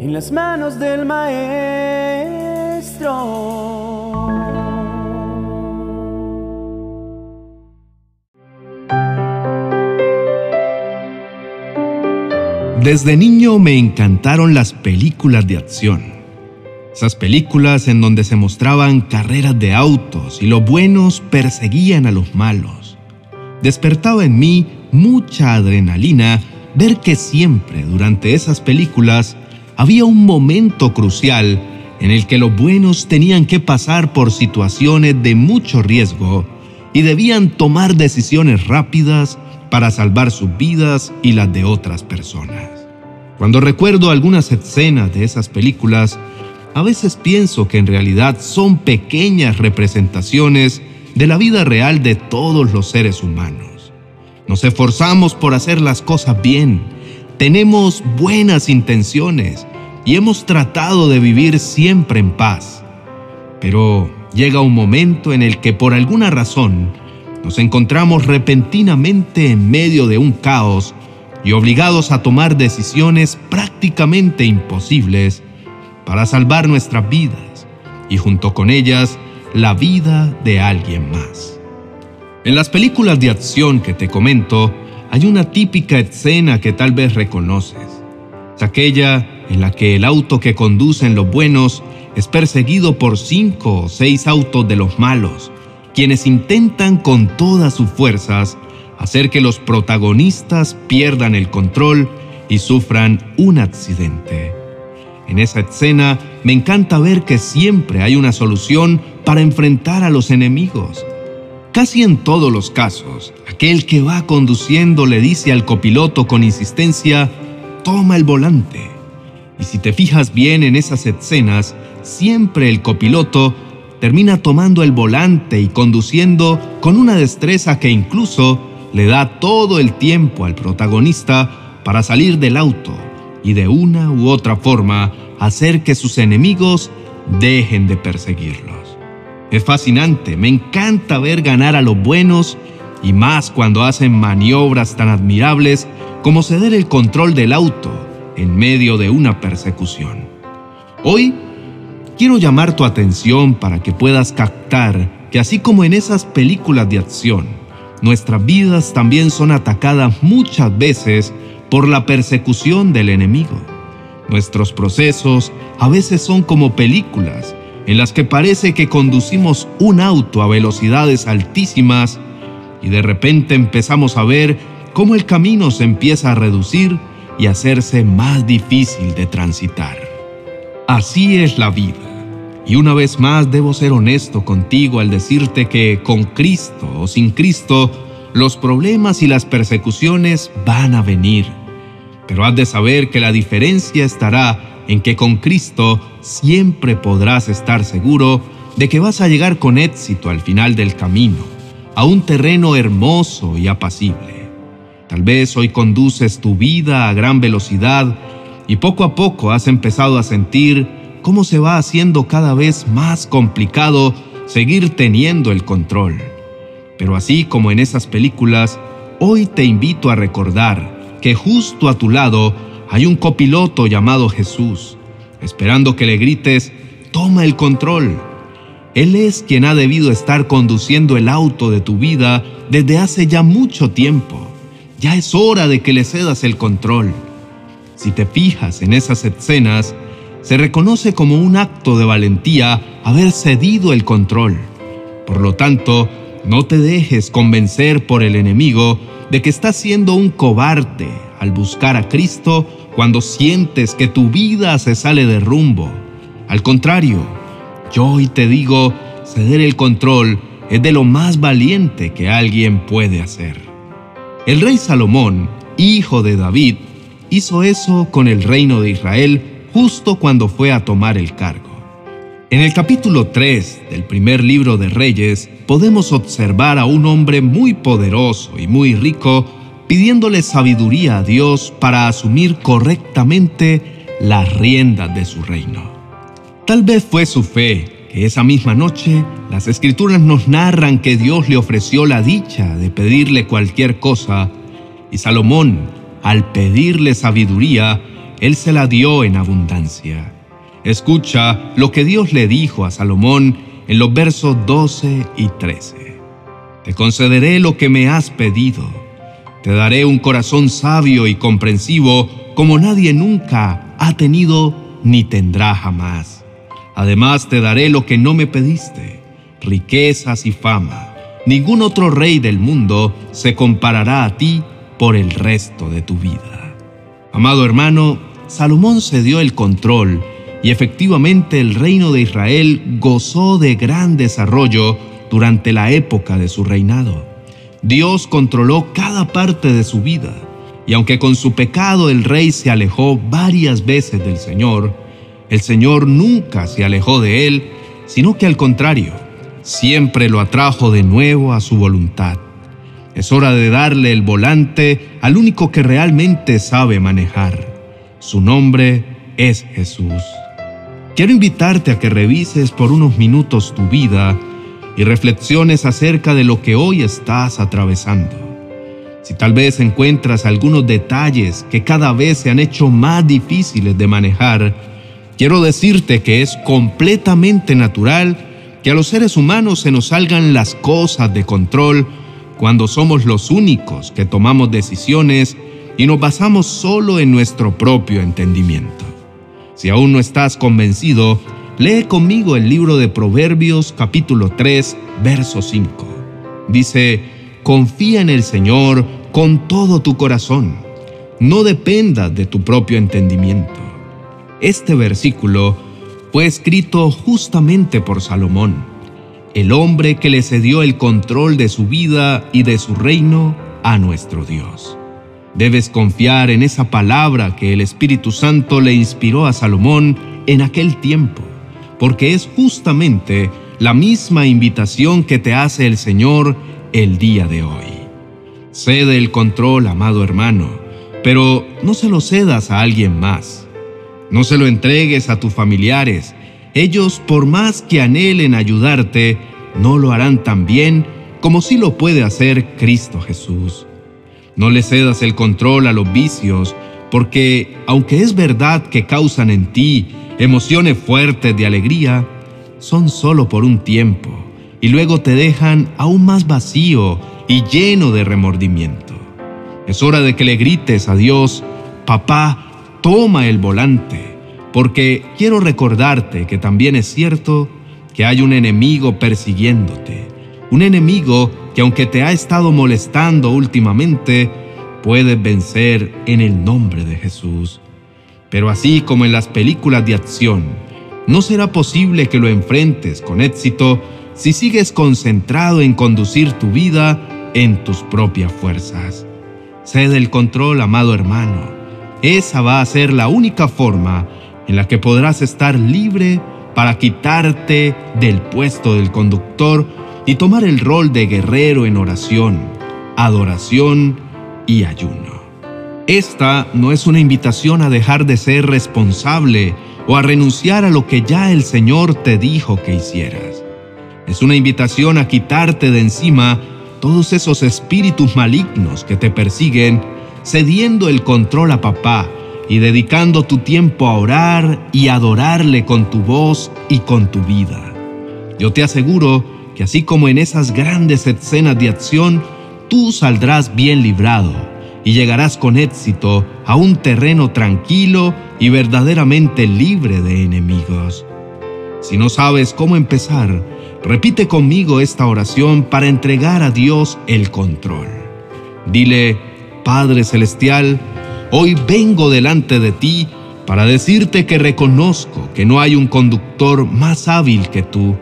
en las manos del maestro. Desde niño me encantaron las películas de acción. Esas películas en donde se mostraban carreras de autos y los buenos perseguían a los malos. Despertaba en mí mucha adrenalina ver que siempre durante esas películas había un momento crucial en el que los buenos tenían que pasar por situaciones de mucho riesgo y debían tomar decisiones rápidas para salvar sus vidas y las de otras personas. Cuando recuerdo algunas escenas de esas películas, a veces pienso que en realidad son pequeñas representaciones de la vida real de todos los seres humanos. Nos esforzamos por hacer las cosas bien, tenemos buenas intenciones y hemos tratado de vivir siempre en paz. Pero llega un momento en el que por alguna razón nos encontramos repentinamente en medio de un caos y obligados a tomar decisiones prácticamente imposibles para salvar nuestras vidas y junto con ellas la vida de alguien más. En las películas de acción que te comento, hay una típica escena que tal vez reconoces. Es aquella en la que el auto que conducen los buenos es perseguido por cinco o seis autos de los malos, quienes intentan con todas sus fuerzas hacer que los protagonistas pierdan el control y sufran un accidente. En esa escena me encanta ver que siempre hay una solución para enfrentar a los enemigos. Casi en todos los casos, aquel que va conduciendo le dice al copiloto con insistencia, toma el volante. Y si te fijas bien en esas escenas, siempre el copiloto termina tomando el volante y conduciendo con una destreza que incluso le da todo el tiempo al protagonista para salir del auto y de una u otra forma hacer que sus enemigos dejen de perseguirlos. Es fascinante, me encanta ver ganar a los buenos y más cuando hacen maniobras tan admirables como ceder el control del auto en medio de una persecución. Hoy quiero llamar tu atención para que puedas captar que así como en esas películas de acción, nuestras vidas también son atacadas muchas veces por la persecución del enemigo. Nuestros procesos a veces son como películas en las que parece que conducimos un auto a velocidades altísimas y de repente empezamos a ver cómo el camino se empieza a reducir y hacerse más difícil de transitar. Así es la vida. Y una vez más debo ser honesto contigo al decirte que con Cristo o sin Cristo, los problemas y las persecuciones van a venir. Pero has de saber que la diferencia estará en que con Cristo siempre podrás estar seguro de que vas a llegar con éxito al final del camino, a un terreno hermoso y apacible. Tal vez hoy conduces tu vida a gran velocidad y poco a poco has empezado a sentir cómo se va haciendo cada vez más complicado seguir teniendo el control. Pero así como en esas películas, hoy te invito a recordar que justo a tu lado hay un copiloto llamado Jesús, esperando que le grites, toma el control. Él es quien ha debido estar conduciendo el auto de tu vida desde hace ya mucho tiempo. Ya es hora de que le cedas el control. Si te fijas en esas escenas, se reconoce como un acto de valentía haber cedido el control. Por lo tanto, no te dejes convencer por el enemigo de que estás siendo un cobarde al buscar a Cristo cuando sientes que tu vida se sale de rumbo. Al contrario, yo hoy te digo, ceder el control es de lo más valiente que alguien puede hacer. El rey Salomón, hijo de David, hizo eso con el reino de Israel justo cuando fue a tomar el cargo. En el capítulo 3 del primer libro de Reyes podemos observar a un hombre muy poderoso y muy rico pidiéndole sabiduría a Dios para asumir correctamente las riendas de su reino. Tal vez fue su fe que esa misma noche las escrituras nos narran que Dios le ofreció la dicha de pedirle cualquier cosa y Salomón, al pedirle sabiduría, Él se la dio en abundancia. Escucha lo que Dios le dijo a Salomón en los versos 12 y 13. Te concederé lo que me has pedido. Te daré un corazón sabio y comprensivo como nadie nunca ha tenido ni tendrá jamás. Además te daré lo que no me pediste, riquezas y fama. Ningún otro rey del mundo se comparará a ti por el resto de tu vida. Amado hermano, Salomón se dio el control y efectivamente el reino de Israel gozó de gran desarrollo durante la época de su reinado. Dios controló cada parte de su vida, y aunque con su pecado el rey se alejó varias veces del Señor, el Señor nunca se alejó de él, sino que al contrario, siempre lo atrajo de nuevo a su voluntad. Es hora de darle el volante al único que realmente sabe manejar. Su nombre es Jesús. Quiero invitarte a que revises por unos minutos tu vida y reflexiones acerca de lo que hoy estás atravesando. Si tal vez encuentras algunos detalles que cada vez se han hecho más difíciles de manejar, quiero decirte que es completamente natural que a los seres humanos se nos salgan las cosas de control cuando somos los únicos que tomamos decisiones y nos basamos solo en nuestro propio entendimiento. Si aún no estás convencido, lee conmigo el libro de Proverbios capítulo 3, verso 5. Dice, confía en el Señor con todo tu corazón. No dependas de tu propio entendimiento. Este versículo fue escrito justamente por Salomón, el hombre que le cedió el control de su vida y de su reino a nuestro Dios. Debes confiar en esa palabra que el Espíritu Santo le inspiró a Salomón en aquel tiempo, porque es justamente la misma invitación que te hace el Señor el día de hoy. Cede el control, amado hermano, pero no se lo cedas a alguien más. No se lo entregues a tus familiares. Ellos, por más que anhelen ayudarte, no lo harán tan bien como si lo puede hacer Cristo Jesús. No le cedas el control a los vicios, porque aunque es verdad que causan en ti emociones fuertes de alegría, son solo por un tiempo y luego te dejan aún más vacío y lleno de remordimiento. Es hora de que le grites a Dios, papá, toma el volante, porque quiero recordarte que también es cierto que hay un enemigo persiguiéndote, un enemigo que aunque te ha estado molestando últimamente, puedes vencer en el nombre de Jesús. Pero así como en las películas de acción, no será posible que lo enfrentes con éxito si sigues concentrado en conducir tu vida en tus propias fuerzas. Cede el control, amado hermano. Esa va a ser la única forma en la que podrás estar libre para quitarte del puesto del conductor y tomar el rol de guerrero en oración, adoración y ayuno. Esta no es una invitación a dejar de ser responsable o a renunciar a lo que ya el Señor te dijo que hicieras. Es una invitación a quitarte de encima todos esos espíritus malignos que te persiguen, cediendo el control a papá y dedicando tu tiempo a orar y adorarle con tu voz y con tu vida. Yo te aseguro que así como en esas grandes escenas de acción, tú saldrás bien librado y llegarás con éxito a un terreno tranquilo y verdaderamente libre de enemigos. Si no sabes cómo empezar, repite conmigo esta oración para entregar a Dios el control. Dile, Padre Celestial, hoy vengo delante de ti para decirte que reconozco que no hay un conductor más hábil que tú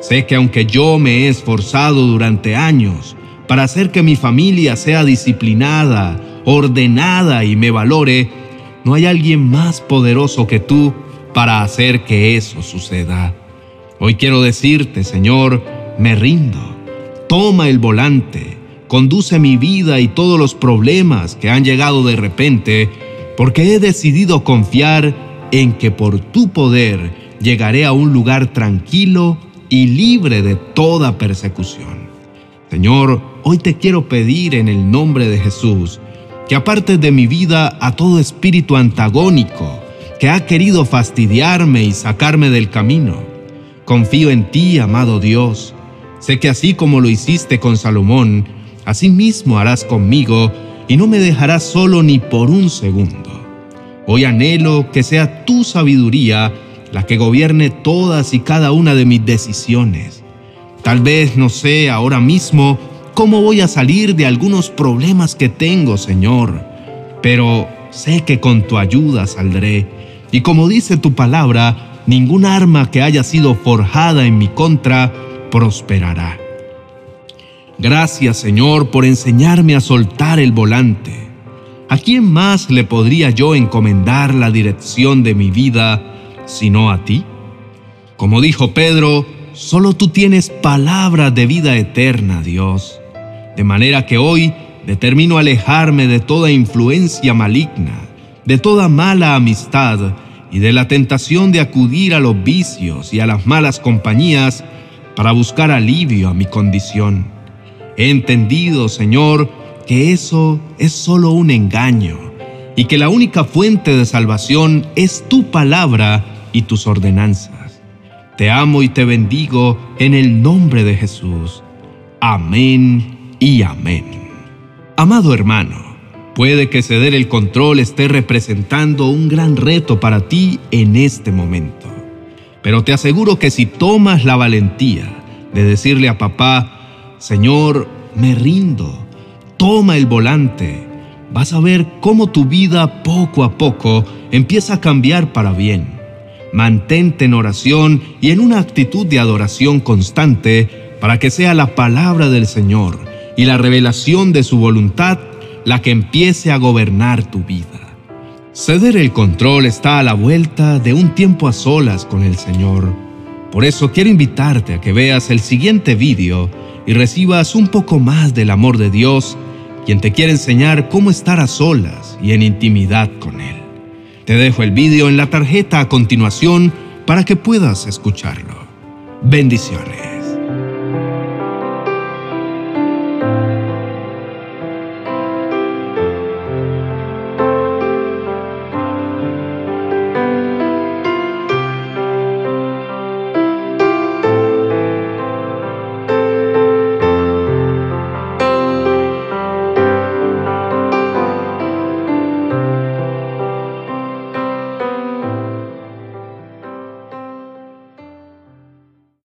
Sé que aunque yo me he esforzado durante años para hacer que mi familia sea disciplinada, ordenada y me valore, no hay alguien más poderoso que tú para hacer que eso suceda. Hoy quiero decirte, Señor, me rindo. Toma el volante, conduce mi vida y todos los problemas que han llegado de repente, porque he decidido confiar en que por tu poder llegaré a un lugar tranquilo y libre de toda persecución. Señor, hoy te quiero pedir en el nombre de Jesús que aparte de mi vida a todo espíritu antagónico que ha querido fastidiarme y sacarme del camino. Confío en ti, amado Dios. Sé que así como lo hiciste con Salomón, así mismo harás conmigo y no me dejarás solo ni por un segundo. Hoy anhelo que sea tu sabiduría la que gobierne todas y cada una de mis decisiones. Tal vez no sé ahora mismo cómo voy a salir de algunos problemas que tengo, Señor, pero sé que con tu ayuda saldré y como dice tu palabra, ningún arma que haya sido forjada en mi contra prosperará. Gracias Señor por enseñarme a soltar el volante. ¿A quién más le podría yo encomendar la dirección de mi vida sino a ti? Como dijo Pedro, solo tú tienes palabra de vida eterna, Dios. De manera que hoy determino alejarme de toda influencia maligna de toda mala amistad y de la tentación de acudir a los vicios y a las malas compañías para buscar alivio a mi condición. He entendido, Señor, que eso es solo un engaño y que la única fuente de salvación es tu palabra y tus ordenanzas. Te amo y te bendigo en el nombre de Jesús. Amén y amén. Amado hermano, Puede que ceder el control esté representando un gran reto para ti en este momento. Pero te aseguro que si tomas la valentía de decirle a papá, Señor, me rindo, toma el volante, vas a ver cómo tu vida poco a poco empieza a cambiar para bien. Mantente en oración y en una actitud de adoración constante para que sea la palabra del Señor y la revelación de su voluntad la que empiece a gobernar tu vida. Ceder el control está a la vuelta de un tiempo a solas con el Señor. Por eso quiero invitarte a que veas el siguiente vídeo y recibas un poco más del amor de Dios, quien te quiere enseñar cómo estar a solas y en intimidad con Él. Te dejo el vídeo en la tarjeta a continuación para que puedas escucharlo. Bendiciones.